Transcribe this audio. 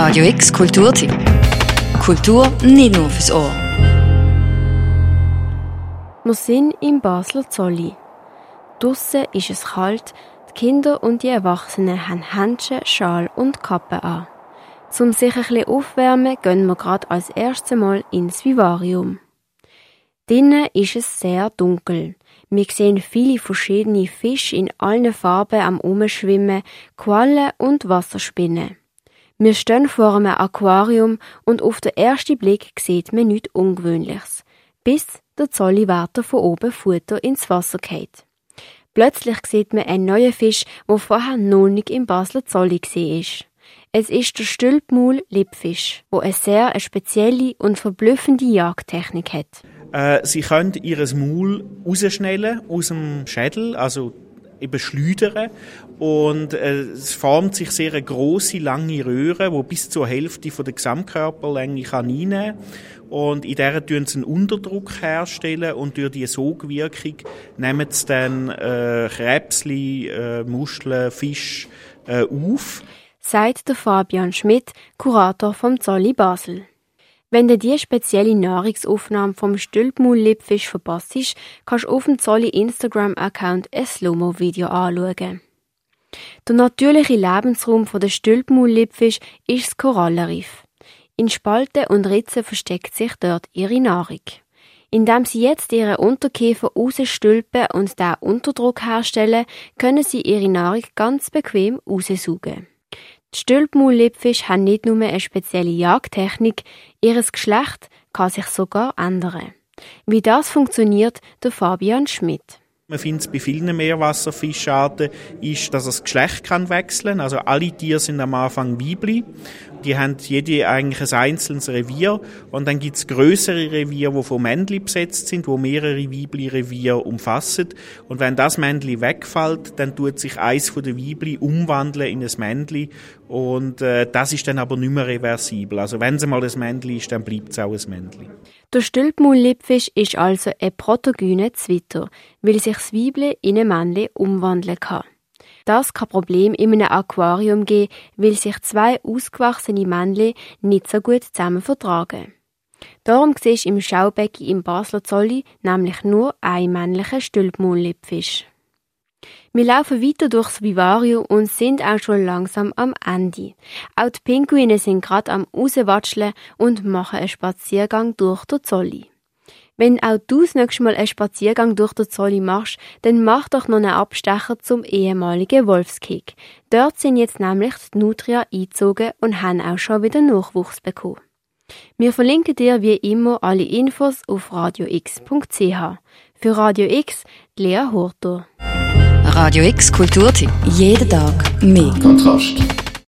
Radio X Kulturtipp. Kultur nicht nur fürs Ohr. Wir sind im Basler Zolli. Draussen ist es kalt, die Kinder und die Erwachsenen haben Handschuhe, Schal und Kappe an. Zum sich ein bisschen aufwärmen, gehen wir gerade als erstes Mal ins Vivarium. Drinnen ist es sehr dunkel. Wir sehen viele verschiedene Fische in allen Farben am Umschwimmen, Quallen und Wasserspinnen. Wir stehen vor einem Aquarium und auf den ersten Blick sieht man nichts Ungewöhnliches, bis der Zolliwärter von oben Futter ins Wasser geht. Plötzlich sieht man einen neuen Fisch, der vorher noch nicht im Basler Zolli war. Es ist der Stülpmaul-Lippfisch, der eine sehr spezielle und verblüffende Jagdtechnik hat. Äh, sie können ihr Maul rausschnellen aus dem Schädel, also eben schleudern und äh, es formt sich sehr eine große lange Röhre, wo bis zur Hälfte von der Gesamtkörperlänge kann einnehmen und in der tun sie einen Unterdruck herstellen und durch die Sogwirkung nehmen sie dann äh, Krebsli, äh, Muscheln, Fisch äh, auf. Sagt der Fabian Schmidt, Kurator vom Zolli Basel. Wenn du diese spezielle Nahrungsaufnahme vom Stülpmaul-Lippfisch verpasst hast, kannst du auf dem Zolli Instagram-Account ein Slow-Mo-Video anschauen. Der natürliche Lebensraum der Stülpmaul-Lippfisch ist das Korallenriff. In Spalten und Ritzen versteckt sich dort ihre Nahrung. Indem sie jetzt ihren Unterkiefer rausstülpen und den Unterdruck herstellen, können sie ihre Nahrung ganz bequem raussaugen. Die Stülpmaul-Lippfische haben nicht nur eine spezielle Jagdtechnik, ihr Geschlecht kann sich sogar ändern. Wie das funktioniert, der Fabian Schmidt. Man findet es bei vielen Meerwasserfischarten, ist, dass das Geschlecht kann wechseln. Also alle Tiere sind am Anfang Weibli. Die haben jede eigentlich ein einzelnes Revier. Und dann gibt es größere Reviere, die von Männchen besetzt sind, wo mehrere Weibli-Reviere umfassen. Und wenn das Männchen wegfällt, dann tut sich eins von den Weibli umwandeln in ein Männchen. Und äh, das ist dann aber nicht mehr reversibel. Also wenn es mal ein Männchen ist, dann bleibt es auch ein Männchen. Der Stülpmaul-Lippfisch ist also ein protogyner Zwitter, weil sich das Weibli in ein Männchen umwandeln kann. Das kann Problem in einem Aquarium geben, weil sich zwei ausgewachsene Männchen nicht so gut zusammen vertragen. Darum siehst du im Schaubecken im Basler Zolli nämlich nur einen männlichen Stülpmaul-Lippfisch. Wir laufen weiter durchs Vivarium und sind auch schon langsam am Ende. Auch die Pinguine sind gerade am Rauswatscheln und machen einen Spaziergang durch den Zolli. Wenn auch du das nächste Mal einen Spaziergang durch den Zolli machst, dann mach doch noch einen Abstecher zum ehemaligen Wolfskick. Dort sind jetzt nämlich die Nutria eingezogen und haben auch schon wieder Nachwuchs bekommen. Wir verlinken dir wie immer alle Infos auf radiox.ch. Für Radio X, Lea Hortor. Radio X Kulturtipp. Jeden Tag mehr. Kontrast.